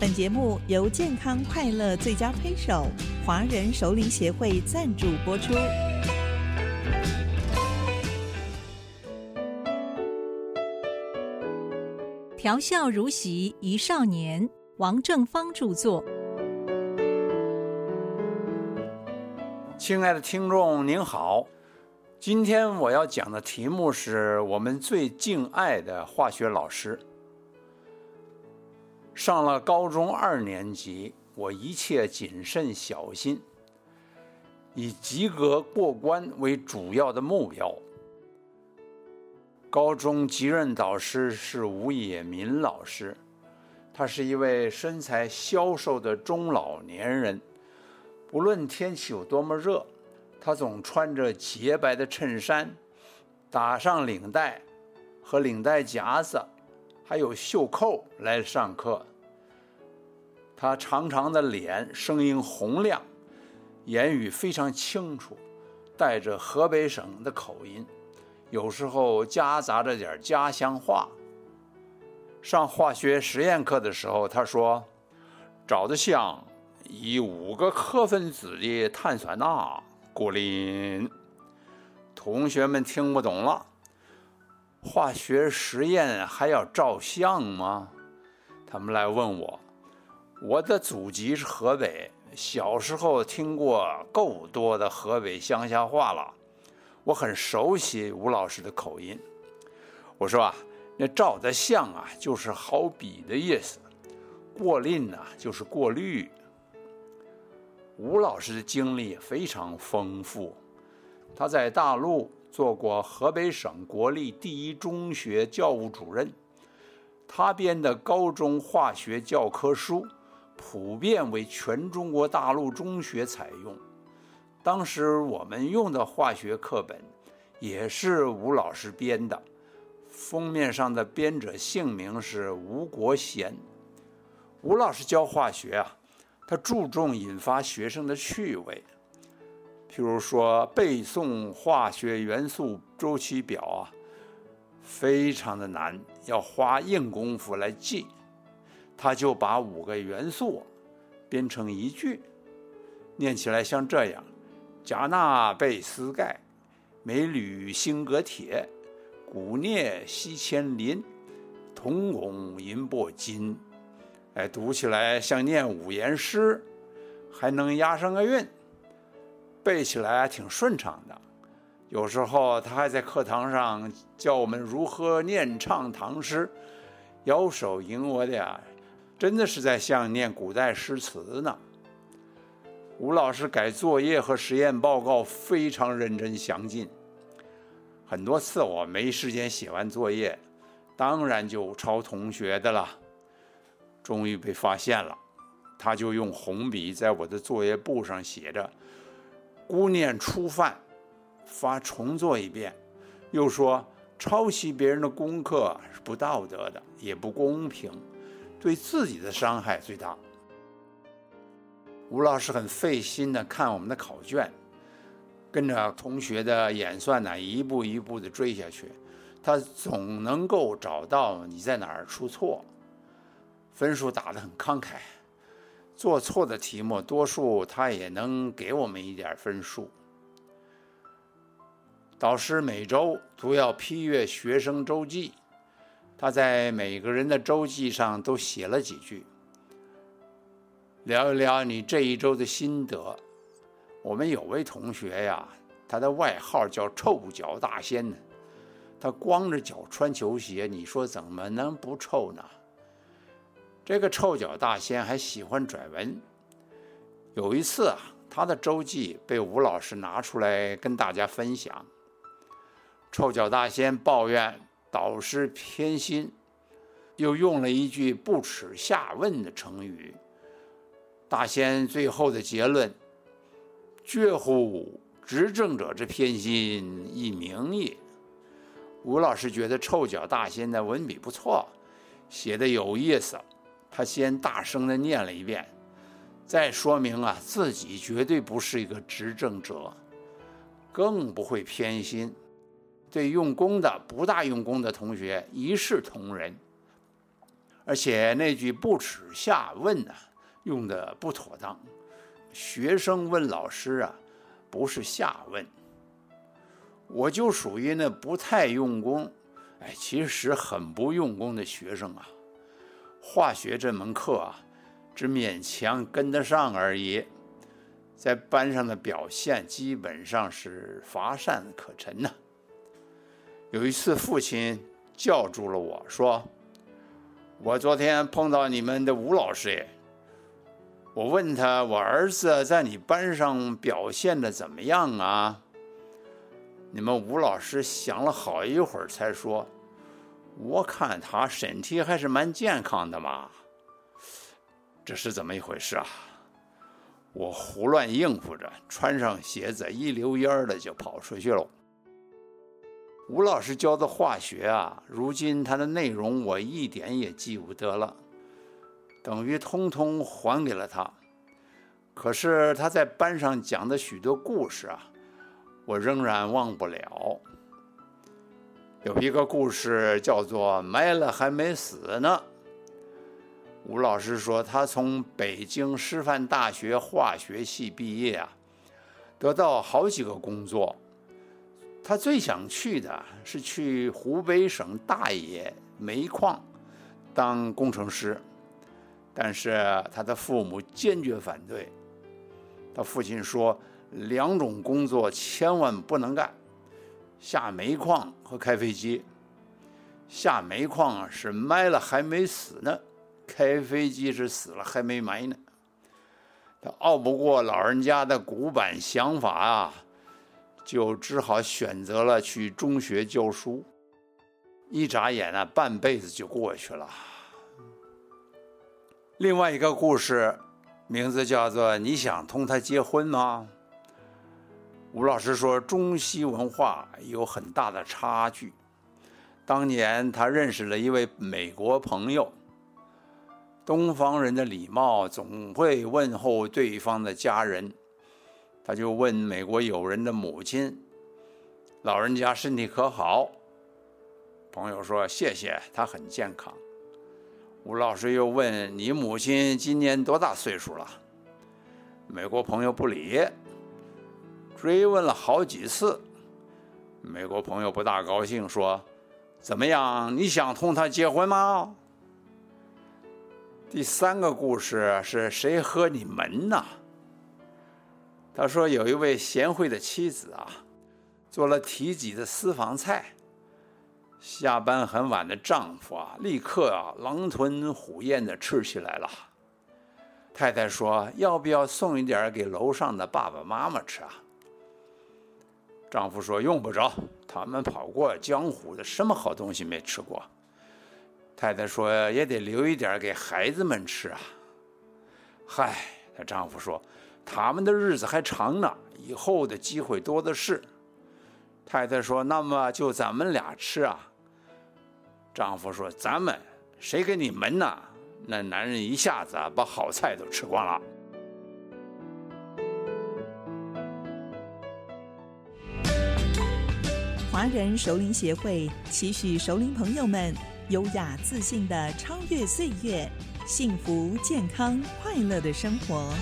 本节目由健康快乐最佳推手华人首领协会赞助播出。调笑如席一少年，王正芳著作。亲爱的听众您好，今天我要讲的题目是我们最敬爱的化学老师。上了高中二年级，我一切谨慎小心，以及格过关为主要的目标。高中级任导师是吴野民老师，他是一位身材消瘦的中老年人。不论天气有多么热，他总穿着洁白的衬衫，打上领带和领带夹子。还有袖扣来上课。他长长的脸，声音洪亮，言语非常清楚，带着河北省的口音，有时候夹杂着点家乡话。上化学实验课的时候，他说：“找的像以五个克分子的碳酸钠，过林。”同学们听不懂了。化学实验还要照相吗？他们来问我。我的祖籍是河北，小时候听过够多的河北乡下话了，我很熟悉吴老师的口音。我说啊，那照的相啊，就是好比的意思；过滤呢，就是过滤。吴老师的经历非常丰富，他在大陆。做过河北省国立第一中学教务主任，他编的高中化学教科书普遍为全中国大陆中学采用。当时我们用的化学课本也是吴老师编的，封面上的编者姓名是吴国贤。吴老师教化学啊，他注重引发学生的趣味。譬如说背诵化学元素周期表啊，非常的难，要花硬功夫来记。他就把五个元素编成一句，念起来像这样：钾钠钡丝钙，镁铝锌铬铁，钴镍锡铅磷，铜汞银铂金。哎，读起来像念五言诗，还能押上个韵。背起来挺顺畅的，有时候他还在课堂上教我们如何念唱唐诗，摇手引我的呀，真的是在像念古代诗词呢。吴老师改作业和实验报告非常认真详尽，很多次我没时间写完作业，当然就抄同学的了。终于被发现了，他就用红笔在我的作业簿上写着。姑念初犯，罚重做一遍，又说抄袭别人的功课是不道德的，也不公平，对自己的伤害最大。吴老师很费心的看我们的考卷，跟着同学的演算呢，一步一步的追下去，他总能够找到你在哪儿出错，分数打得很慷慨。做错的题目，多数他也能给我们一点分数。导师每周都要批阅学生周记，他在每个人的周记上都写了几句，聊一聊你这一周的心得。我们有位同学呀，他的外号叫“臭脚大仙”呢，他光着脚穿球鞋，你说怎么能不臭呢？这个臭脚大仙还喜欢拽文。有一次啊，他的周记被吴老师拿出来跟大家分享。臭脚大仙抱怨导师偏心，又用了一句不耻下问的成语。大仙最后的结论：“绝乎执政者之偏心，亦明也。”吴老师觉得臭脚大仙的文笔不错，写的有意思。他先大声的念了一遍，再说明啊，自己绝对不是一个执政者，更不会偏心，对用功的不大用功的同学一视同仁。而且那句“不耻下问”呢，用的不妥当。学生问老师啊，不是下问。我就属于那不太用功，哎，其实很不用功的学生啊。化学这门课啊，只勉强跟得上而已，在班上的表现基本上是乏善可陈呐。有一次，父亲叫住了我说。我昨天碰到你们的吴老师耶，我问他我儿子在你班上表现的怎么样啊？你们吴老师想了好一会儿才说，我看他身体还是蛮健康的嘛。这是怎么一回事啊？我胡乱应付着，穿上鞋子一溜烟儿的就跑出去了。吴老师教的化学啊，如今他的内容我一点也记不得了，等于通通还给了他。可是他在班上讲的许多故事啊，我仍然忘不了。有一个故事叫做“埋了还没死呢”。吴老师说，他从北京师范大学化学系毕业啊，得到好几个工作。他最想去的是去湖北省大冶煤矿当工程师，但是他的父母坚决反对。他父亲说：“两种工作千万不能干，下煤矿和开飞机。下煤矿啊是埋了还没死呢，开飞机是死了还没埋呢。”他拗不过老人家的古板想法啊。就只好选择了去中学教书，一眨眼呢，半辈子就过去了。另外一个故事，名字叫做“你想同他结婚吗？”吴老师说，中西文化有很大的差距。当年他认识了一位美国朋友，东方人的礼貌总会问候对方的家人。他就问美国友人的母亲：“老人家身体可好？”朋友说：“谢谢，他很健康。”吴老师又问：“你母亲今年多大岁数了？”美国朋友不理，追问了好几次，美国朋友不大高兴，说：“怎么样？你想同他结婚吗？”第三个故事是谁和你门呢？他说：“有一位贤惠的妻子啊，做了提己的私房菜。下班很晚的丈夫啊，立刻啊狼吞虎咽的吃起来了。太太说：‘要不要送一点给楼上的爸爸妈妈吃啊？’丈夫说：‘用不着，他们跑过江湖的，什么好东西没吃过。’太太说：‘也得留一点给孩子们吃啊。’嗨，她丈夫说。”他们的日子还长呢，以后的机会多的是。太太说：“那么就咱们俩吃啊。”丈夫说：“咱们谁给你们呢？”那男人一下子把好菜都吃光了。华人熟龄协会期许熟龄朋友们优雅自信的超越岁月，幸福健康快乐的生活。